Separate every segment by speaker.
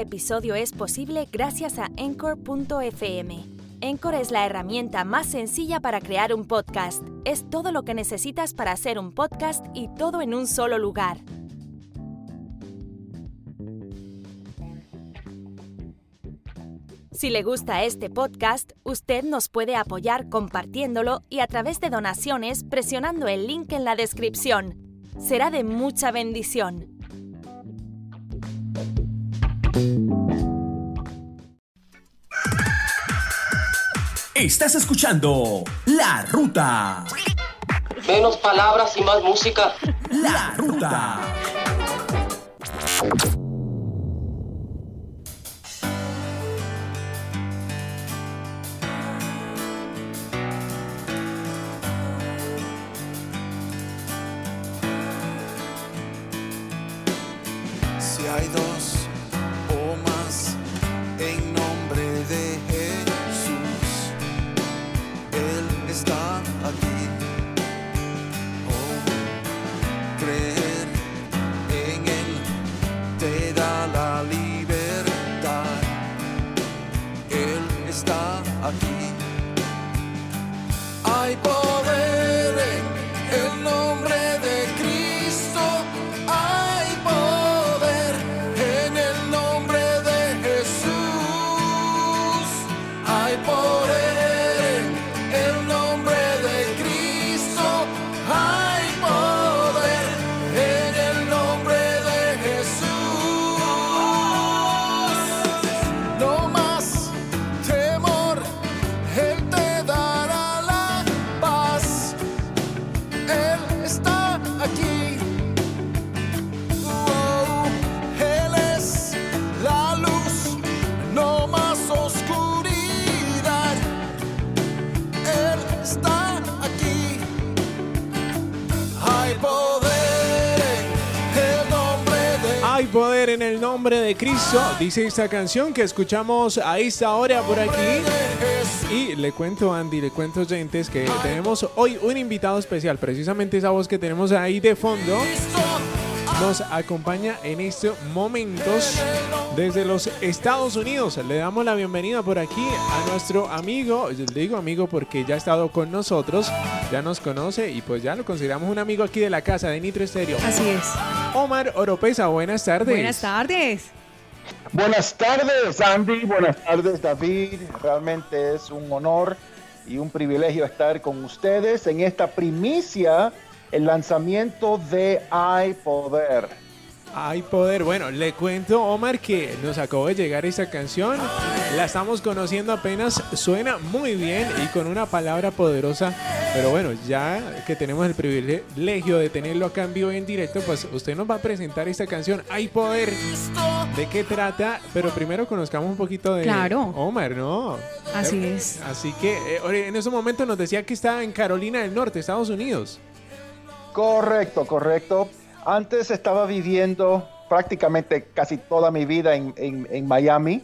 Speaker 1: Episodio es posible gracias a Encore.fm. Encore es la herramienta más sencilla para crear un podcast. Es todo lo que necesitas para hacer un podcast y todo en un solo lugar. Si le gusta este podcast, usted nos puede apoyar compartiéndolo y a través de donaciones presionando el link en la descripción. Será de mucha bendición.
Speaker 2: Estás escuchando La Ruta.
Speaker 3: Menos palabras y más música.
Speaker 2: La Ruta.
Speaker 4: En el nombre de Cristo,
Speaker 5: dice esta canción que escuchamos a esta hora por aquí. Y le cuento, Andy, le cuento, oyentes, que tenemos hoy un invitado especial. Precisamente esa voz que tenemos ahí de fondo nos acompaña en estos momentos desde los Estados Unidos. Le damos la bienvenida por aquí a nuestro amigo, le digo amigo porque ya ha estado con nosotros, ya nos conoce y pues ya lo consideramos un amigo aquí de la casa de Nitro Estéreo.
Speaker 6: Así es.
Speaker 5: Omar Oropesa, buenas tardes.
Speaker 6: Buenas tardes.
Speaker 7: Buenas tardes, Andy. Buenas tardes, David. Realmente es un honor y un privilegio estar con ustedes en esta primicia, el lanzamiento de Hay Poder.
Speaker 5: Hay poder. Bueno, le cuento, Omar, que nos acabó de llegar esta canción. La estamos conociendo apenas. Suena muy bien y con una palabra poderosa. Pero bueno, ya que tenemos el privilegio de tenerlo acá en vivo y en directo, pues usted nos va a presentar esta canción. Hay poder. ¿De qué trata? Pero primero conozcamos un poquito de
Speaker 6: Claro.
Speaker 5: Omar, ¿no?
Speaker 6: Así es.
Speaker 5: Así que eh, en ese momento nos decía que estaba en Carolina del Norte, Estados Unidos.
Speaker 7: Correcto, correcto. Antes estaba viviendo prácticamente casi toda mi vida en, en- Miami,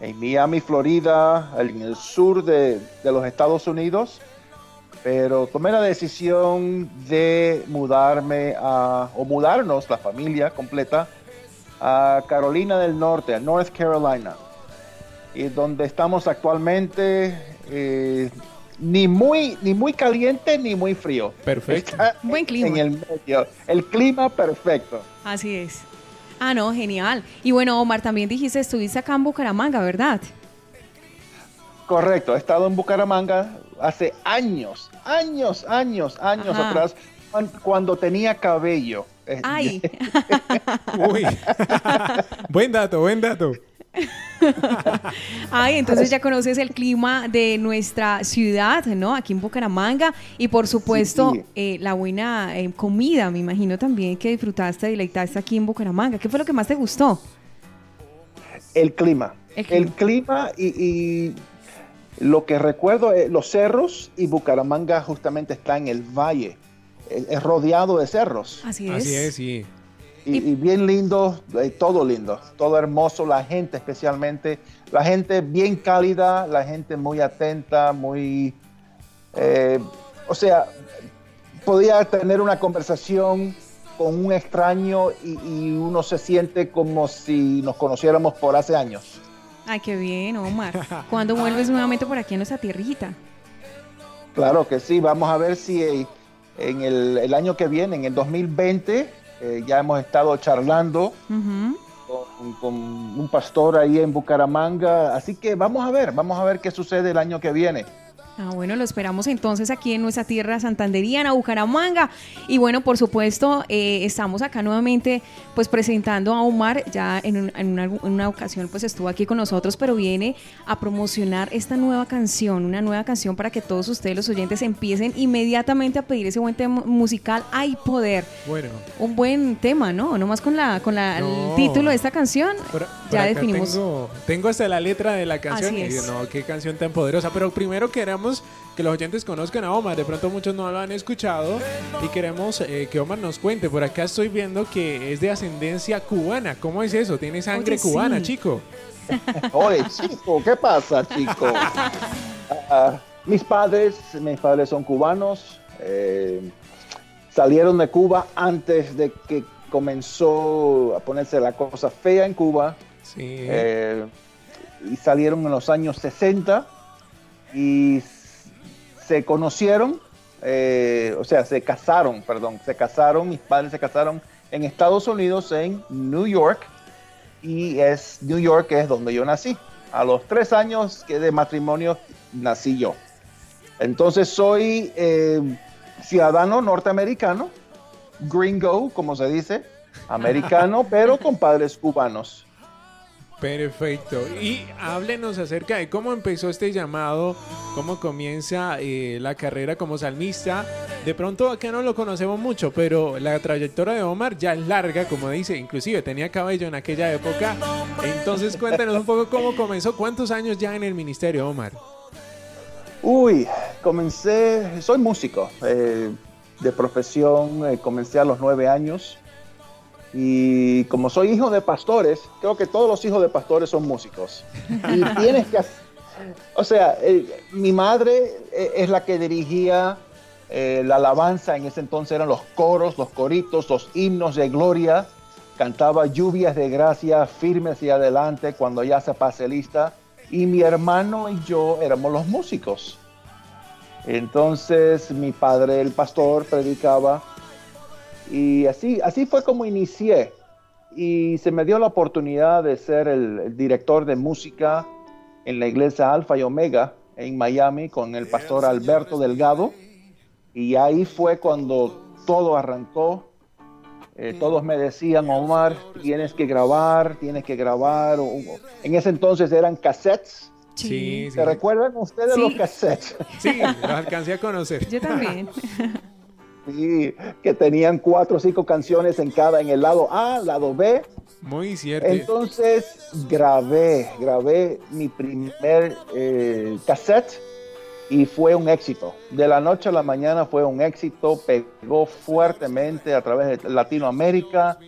Speaker 7: en Miami, Florida, en el sur de, de los Estados Unidos. Pero tomé la decisión de mudarme a, o mudarnos, la familia completa, a Carolina del Norte, a North Carolina. Y donde estamos actualmente, eh, ni, muy, ni muy caliente ni muy frío.
Speaker 5: Perfecto.
Speaker 7: Está
Speaker 6: Buen clima.
Speaker 7: En el medio. El clima perfecto.
Speaker 6: Así es. Ah, no, genial. Y bueno, Omar, también dijiste, estuviste acá en Bucaramanga, ¿verdad?
Speaker 7: Correcto. He estado en Bucaramanga hace años, años, años, años
Speaker 6: Ajá.
Speaker 7: atrás, cuan- cuando tenía cabello.
Speaker 6: Ay,
Speaker 5: Uy. buen dato, buen dato.
Speaker 6: ay, entonces ya conoces el clima de nuestra ciudad, ¿no? Aquí en Bucaramanga. Y por supuesto,
Speaker 7: Sí.
Speaker 6: eh, la buena eh, comida, me imagino también que disfrutaste, deleitaste aquí en Bucaramanga. ¿Qué fue lo que más te gustó?
Speaker 7: El clima.
Speaker 6: El
Speaker 7: El
Speaker 6: clima.
Speaker 7: y, y lo que recuerdo, eh, los cerros y Bucaramanga justamente está en el valle, es rodeado de cerros.
Speaker 6: Así es.
Speaker 5: Así es, sí.
Speaker 7: Y, y bien lindo, eh, todo lindo, todo hermoso, la gente especialmente, la gente bien cálida, la gente muy atenta, muy, eh, o sea, podía tener una conversación con un extraño y, y uno se siente como si nos conociéramos por hace años.
Speaker 6: Ay, qué bien, Omar. ¿Cuándo vuelves nuevamente por aquí a nuestra tierrita?
Speaker 7: Claro que sí, vamos a ver si eh, en el, el año que viene, en el 2020, eh, ya hemos estado charlando con un pastor ahí en Bucaramanga. Así que vamos a ver, vamos a ver qué sucede el año que viene.
Speaker 6: Ah, bueno, lo esperamos entonces aquí en nuestra tierra santanderiana, Bucaramanga. Y bueno, por supuesto, eh, estamos acá nuevamente pues presentando a Omar. Ya en, un- en una, en una ocasión pues estuvo aquí con nosotros, pero viene a promocionar esta nueva canción, una nueva canción para que todos ustedes los oyentes empiecen inmediatamente a pedir ese buen tema musical Hay Poder.
Speaker 5: Bueno,
Speaker 6: Un buen tema, ¿no? Nomás con la con la,
Speaker 5: No.
Speaker 6: el título de esta canción
Speaker 5: por-
Speaker 6: ya definimos.
Speaker 5: Tengo, tengo hasta la letra de la canción
Speaker 6: Así
Speaker 5: y
Speaker 6: es.
Speaker 5: no, qué canción tan poderosa. Pero primero queremos que los oyentes conozcan a Omar. De pronto muchos no lo han escuchado y queremos eh, que Omar nos cuente. Por acá estoy viendo que es de ascendencia cubana. ¿Cómo es eso? Tiene sangre
Speaker 6: Oye, sí.
Speaker 5: cubana, chico.
Speaker 7: Oye, chico, ¿qué pasa, chico? Ah, mis padres, mis padres son cubanos. eh, salieron de Cuba antes de que comenzó a ponerse la cosa fea en Cuba.
Speaker 5: Sí.
Speaker 7: eh, y salieron en los años 60 y se conocieron, eh, o sea, se casaron, perdón, se casaron, mis padres se casaron en Estados Unidos, en New York, y es New York es donde yo nací. A los tres años que de matrimonio nací yo. Entonces soy eh, ciudadano norteamericano, gringo, como se dice, americano, pero con padres cubanos.
Speaker 5: Perfecto. Y háblenos acerca de cómo empezó este llamado, cómo comienza eh, la carrera como salmista. De pronto acá no lo conocemos mucho, pero la trayectoria de Omar ya es larga, como dice, inclusive tenía cabello en aquella época. Entonces cuéntanos un poco cómo comenzó, cuántos años ya en el ministerio, Omar.
Speaker 7: Uy, comencé, soy músico eh, de profesión, eh, comencé a los nueve años y como soy hijo de pastores, creo que todos los hijos de pastores son músicos. Y tienes que, hac- o sea, eh, mi madre eh, es la que dirigía eh, la alabanza, en ese entonces eran los coros, los coritos, los himnos de gloria, cantaba lluvias de gracia firmes y adelante cuando ya se pase lista y mi hermano y yo éramos los músicos. Entonces mi padre, el pastor, predicaba y así, así fue como inicié. Y se me dio la oportunidad de ser el, el director de música en la iglesia Alfa y Omega en Miami con el pastor Alberto Delgado. Y ahí fue cuando todo arrancó. Eh, todos me decían, Omar, tienes que grabar, tienes que grabar. O- o- en ese entonces eran cassettes.
Speaker 5: Sí, sí.
Speaker 7: ¿Se recuerdan ustedes
Speaker 6: Sí.
Speaker 7: los cassettes?
Speaker 5: Sí, los alcancé a conocer.
Speaker 6: Yo también.
Speaker 7: Sí, que tenían cuatro o cinco canciones en cada, en el lado A, lado B.
Speaker 5: Muy cierto.
Speaker 7: Entonces grabé, grabé mi primer eh, cassette y fue un éxito. De la noche a la mañana fue un éxito, pegó fuertemente a través de Latinoamérica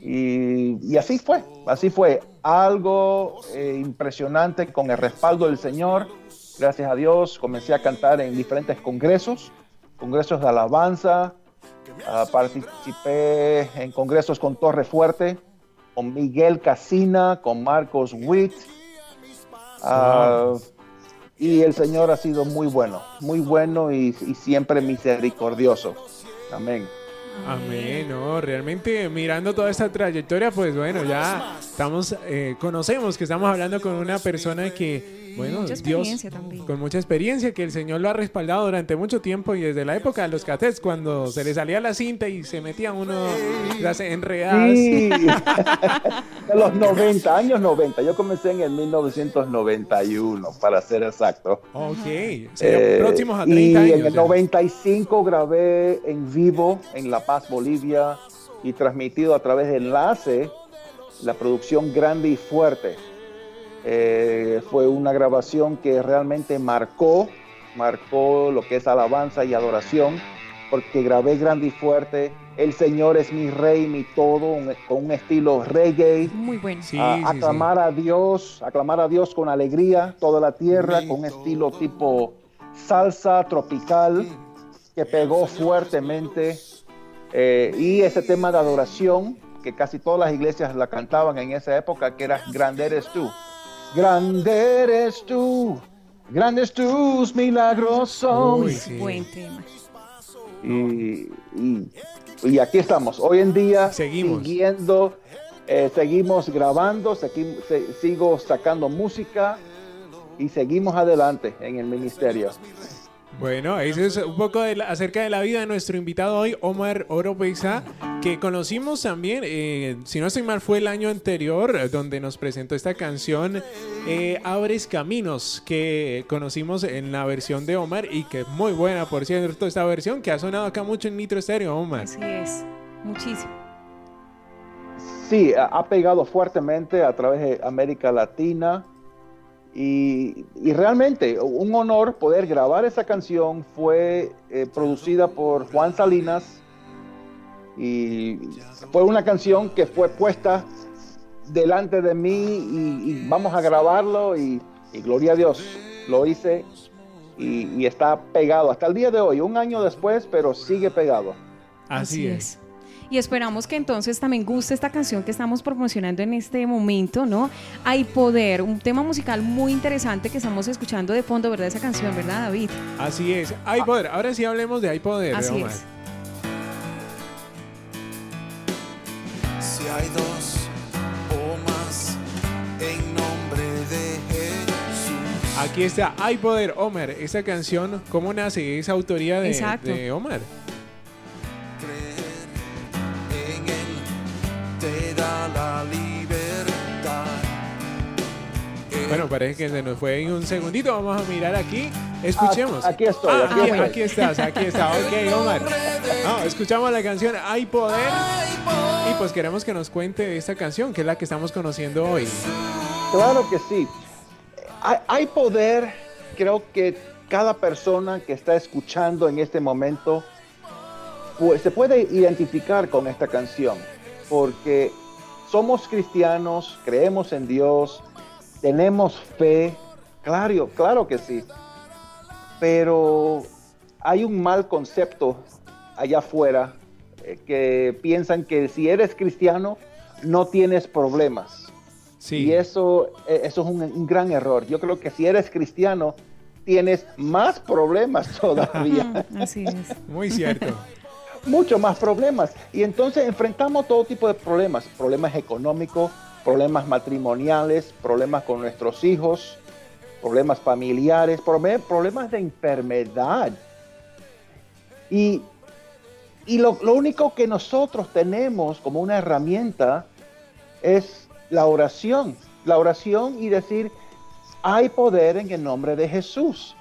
Speaker 7: y, y así fue, así fue. Algo eh, impresionante con el respaldo del Señor. Gracias a Dios comencé a cantar en diferentes congresos, congresos de alabanza. Ah, participé en congresos con Torre Fuerte, con Miguel Casina, con Marcos Witt. Ah, y el Señor ha sido muy bueno, muy bueno y, y siempre misericordioso. Amén.
Speaker 5: Amén, no, realmente mirando toda esta trayectoria, pues bueno, ya estamos, eh, conocemos que estamos hablando con una persona que, bueno,
Speaker 6: Mucha
Speaker 5: Dios,
Speaker 6: también.
Speaker 5: con mucha experiencia, que el Señor lo ha respaldado durante mucho tiempo y desde la época de los cassettes, cuando se le salía la cinta y se metía uno las enredadas.
Speaker 7: Sí, de los 90, años 90. Yo comencé en el 1991, para ser exacto.
Speaker 5: Ok,
Speaker 7: Eh,
Speaker 5: próximos a
Speaker 7: y
Speaker 5: 30 años.
Speaker 7: en el
Speaker 5: ya.
Speaker 7: 95 grabé en vivo en La Paz, Bolivia, y transmitido a través de enlace la producción grande y fuerte. Eh, fue una grabación que realmente marcó, marcó lo que es alabanza y adoración, porque grabé grande y fuerte. El Señor es mi rey, mi todo, con un estilo reggae.
Speaker 6: Muy bueno.
Speaker 7: aclamar a Dios, aclamar a Dios con alegría, toda la tierra, con un estilo tipo salsa tropical que pegó fuertemente. Eh, y ese tema de adoración, que casi todas las iglesias la cantaban en esa época, que era Grande eres tú. Grande eres tú, grandes tus milagros
Speaker 6: Buen tema.
Speaker 7: Y, y, aquí estamos. Hoy en día
Speaker 5: seguimos
Speaker 7: siguiendo, eh, seguimos grabando, sigo sacando música y seguimos adelante en el ministerio.
Speaker 5: Bueno, eso es un poco acerca de la vida de nuestro invitado hoy, Omar Oropesa, que conocimos también, eh, si no estoy mal, fue el año anterior, donde nos presentó esta canción eh, Abres Caminos, que conocimos en la versión de Omar y que es muy buena, por cierto, esta versión que ha sonado acá mucho en Nitro Stereo, Omar.
Speaker 6: Así es, muchísimo.
Speaker 7: Sí, ha pegado fuertemente a través de América Latina y, realmente un honor poder grabar esa canción. Fue eh, producida por Juan Salinas y fue una canción que fue puesta delante de mí y, vamos a grabarlo y, gloria a Dios, lo hice y, está pegado hasta el día de hoy, un año después, pero sigue pegado.
Speaker 5: Así, es
Speaker 6: y esperamos que entonces también guste esta canción que estamos promocionando en este momento, ¿no? Hay Poder, un tema musical muy interesante que estamos escuchando de fondo, ¿verdad? Esa canción, ¿verdad, David?
Speaker 5: Así es, Hay Poder. Ahora sí hablemos de Hay Poder.
Speaker 6: Así es.
Speaker 5: Aquí está Hay Poder, Omar. Esa canción, ¿cómo nace? ¿Es autoría de, de Omar? Bueno, parece que se nos fue en un segundito. Vamos a mirar aquí. Escuchemos.
Speaker 7: Aquí, estoy.
Speaker 5: Ah, aquí, aquí, estás, aquí está. Ok, Omar. escuchamos la canción Hay Poder. Y pues queremos que nos cuente esta canción, que es la que estamos conociendo hoy.
Speaker 7: Claro que sí. Hay, poder. Creo que cada persona que está escuchando en este momento pues, se puede identificar con esta canción. Porque somos cristianos, creemos en Dios, tenemos fe, claro, claro que sí, pero hay un mal concepto allá afuera eh, que piensan que si eres cristiano no tienes problemas. Sí. Y eso, eh, eso es un, gran error. Yo creo que si eres cristiano tienes más problemas todavía.
Speaker 6: Así es.
Speaker 5: Muy cierto.
Speaker 7: Mucho más problemas. Y entonces enfrentamos todo tipo de problemas, problemas económicos, problemas matrimoniales, problemas con nuestros hijos, problemas familiares, problemas de enfermedad. Y, lo, único que nosotros tenemos como una herramienta es la oración. La oración y decir, hay poder en el nombre de Jesús.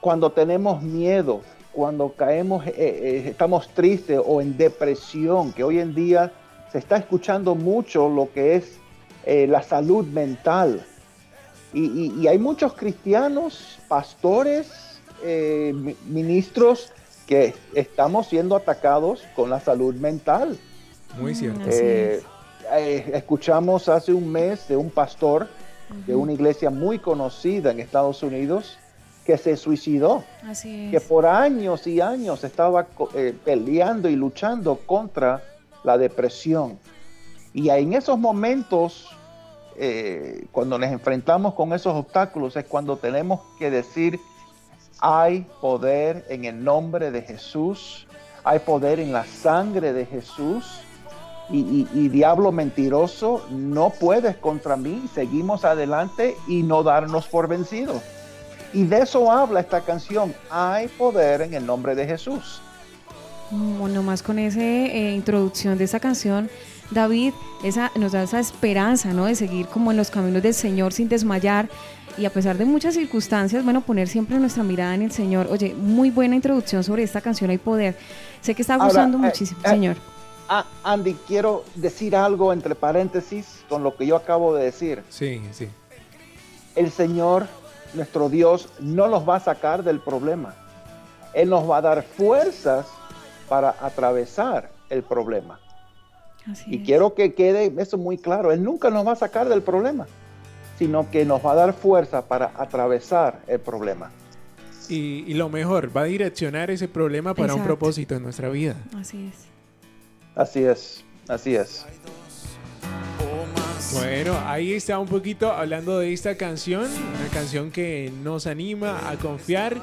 Speaker 7: Cuando tenemos miedo, cuando caemos, eh, eh, estamos tristes o en depresión, que hoy en día se está escuchando mucho lo que es eh, la salud mental. Y, hay muchos cristianos, pastores, eh, ministros que estamos siendo atacados con la salud mental.
Speaker 5: Muy cierto.
Speaker 7: Eh, escuchamos hace un mes de un pastor de una iglesia muy conocida en Estados Unidos que se suicidó, que por años y años estaba peleando y luchando contra la depresión. Y en esos momentos, eh, cuando nos enfrentamos con esos obstáculos, es cuando tenemos que decir, hay poder en el nombre de Jesús, hay poder en la sangre de Jesús. Y, diablo mentiroso, no puedes contra mí, seguimos adelante y no darnos por vencidos. Y de eso habla esta canción, hay poder en el nombre de Jesús.
Speaker 6: Bueno, más con esa eh, introducción de esa canción, David esa, nos da esa esperanza, ¿no? De seguir como en los caminos del Señor sin desmayar y a pesar de muchas circunstancias, bueno, poner siempre nuestra mirada en el Señor. Oye, muy buena introducción sobre esta canción Hay Poder. Sé que está gustando eh, muchísimo, eh, Señor.
Speaker 7: Ah, Andy, quiero decir algo entre paréntesis con lo que yo acabo de decir.
Speaker 5: Sí, sí.
Speaker 7: el Señor, nuestro Dios, no nos va a sacar del problema. Él nos va a dar fuerzas para atravesar el problema.
Speaker 6: Así
Speaker 7: Y
Speaker 6: es.
Speaker 7: quiero que quede eso muy claro. Él nunca nos va a sacar del problema, sino que nos va a dar fuerza para atravesar el problema.
Speaker 5: Y, y lo mejor, va a direccionar ese problema para un propósito en nuestra vida.
Speaker 6: Así es.
Speaker 7: Así es, así es.
Speaker 5: Bueno, ahí está un poquito hablando de esta canción, una canción que nos anima a confiar,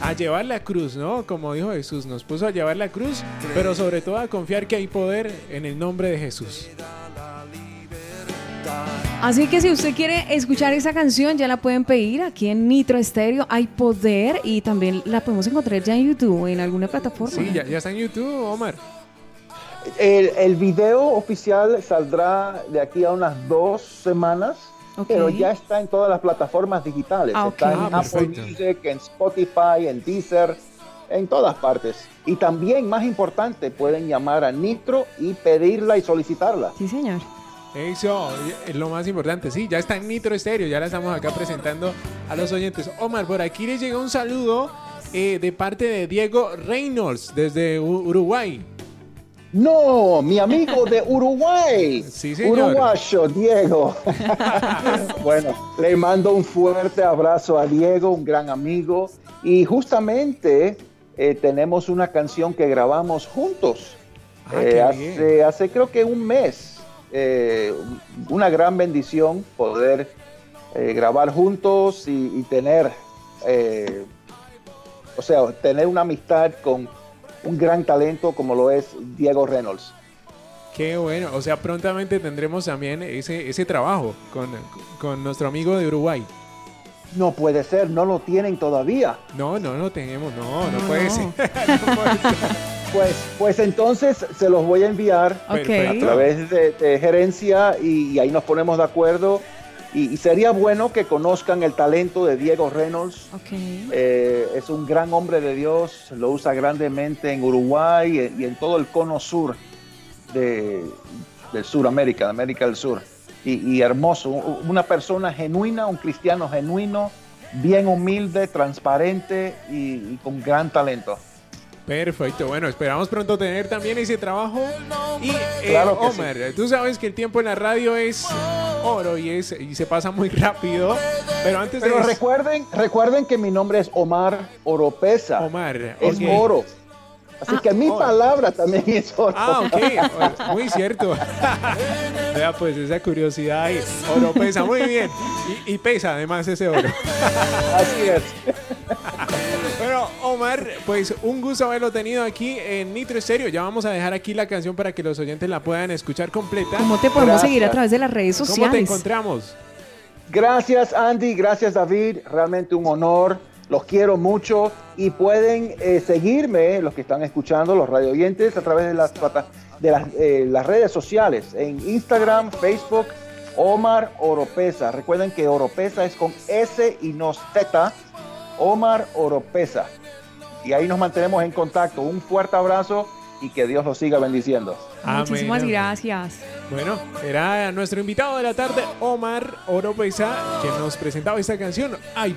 Speaker 5: a llevar la cruz, ¿no? Como dijo Jesús, nos puso a llevar la cruz, pero sobre todo a confiar que hay poder en el nombre de Jesús.
Speaker 6: Así que si usted quiere escuchar esa canción, ya la pueden pedir aquí en Nitro Estéreo. Hay poder y también la podemos encontrar ya en YouTube, en alguna plataforma.
Speaker 5: Sí, ya, ya está en YouTube, Omar.
Speaker 7: El, el video oficial saldrá de aquí a unas dos semanas, pero ya está en todas las plataformas digitales.
Speaker 6: Ah,
Speaker 7: Está en
Speaker 5: Ah,
Speaker 7: Apple
Speaker 5: perfecto.
Speaker 7: Music, en Spotify, en Deezer, en todas partes. Y también, más importante, pueden llamar a Nitro y pedirla y solicitarla.
Speaker 6: Sí, señor.
Speaker 5: Eso es lo más importante. Sí, ya está en Nitro Estéreo, ya la estamos acá presentando a los oyentes. Omar, por aquí les llega un saludo eh, de parte de Diego Reynolds desde U- Uruguay.
Speaker 7: No, mi amigo de Uruguay.
Speaker 5: Sí, señor.
Speaker 7: Uruguayo, Diego. bueno, le mando un fuerte abrazo a Diego, un gran amigo. Y justamente eh, tenemos una canción que grabamos juntos.
Speaker 5: Ah,
Speaker 7: Eh, hace, hace creo que un mes. Eh, una gran bendición poder grabar juntos y, y tener, o sea, tener una amistad con un gran talento como lo es Diego Reynolds.
Speaker 5: Qué bueno. O sea, prontamente tendremos también ese, ese trabajo con, con nuestro amigo de Uruguay.
Speaker 7: No puede ser, no lo tienen todavía.
Speaker 5: No, no lo tenemos. No, no,
Speaker 6: No,
Speaker 5: puede
Speaker 6: no.
Speaker 5: ser. No puede ser.
Speaker 7: Pues, pues entonces se los voy a enviar a través de, de gerencia y, y ahí nos ponemos de acuerdo. Y, y sería bueno que conozcan el talento de Diego Reynolds. Eh, es un gran hombre de Dios, lo usa grandemente en Uruguay y, y en todo el cono sur de, del Suramérica, de América del Sur. Y, y hermoso, una persona genuina, un cristiano genuino, bien humilde, transparente y, y con gran talento.
Speaker 5: Perfecto, bueno, esperamos pronto tener también ese trabajo. Y eh,
Speaker 7: Claro
Speaker 5: Omar, tú sabes que el tiempo en la radio es oro y, es, y se pasa muy rápido. Pero antes
Speaker 7: Pero
Speaker 5: de
Speaker 7: recuerden, recuerden que mi nombre es Omar Oropesa.
Speaker 5: Omar,
Speaker 7: es oro. Así que mi
Speaker 5: oro.
Speaker 7: palabra también es oro.
Speaker 5: Ah, ok, muy cierto. Vea, pues esa curiosidad ahí. Oro pesa muy bien. Y, y pesa además ese oro.
Speaker 7: Así es.
Speaker 5: Bueno, Omar, pues un gusto haberlo tenido aquí en Nitro Stereo. Ya vamos a dejar aquí la canción para que los oyentes la puedan escuchar completa.
Speaker 6: ¿Cómo te podemos
Speaker 7: Gracias.
Speaker 6: seguir a través de las redes
Speaker 5: ¿Cómo te
Speaker 6: sociales?
Speaker 5: encontramos?
Speaker 7: Gracias Andy, gracias David, realmente un honor, los quiero mucho y pueden eh, seguirme, los que están escuchando, los radio oyentes, a través de las, de las, eh, las redes sociales, en Instagram, Facebook, Omar Oropesa. Recuerden que Oropesa es con S y no Z, Omar Oropesa. Y ahí nos mantenemos en contacto. Un fuerte abrazo y que Dios los siga bendiciendo.
Speaker 6: Muchísimas gracias.
Speaker 5: Bueno, era nuestro invitado de la tarde, Omar Oropesa, quien nos presentaba esta canción, Hay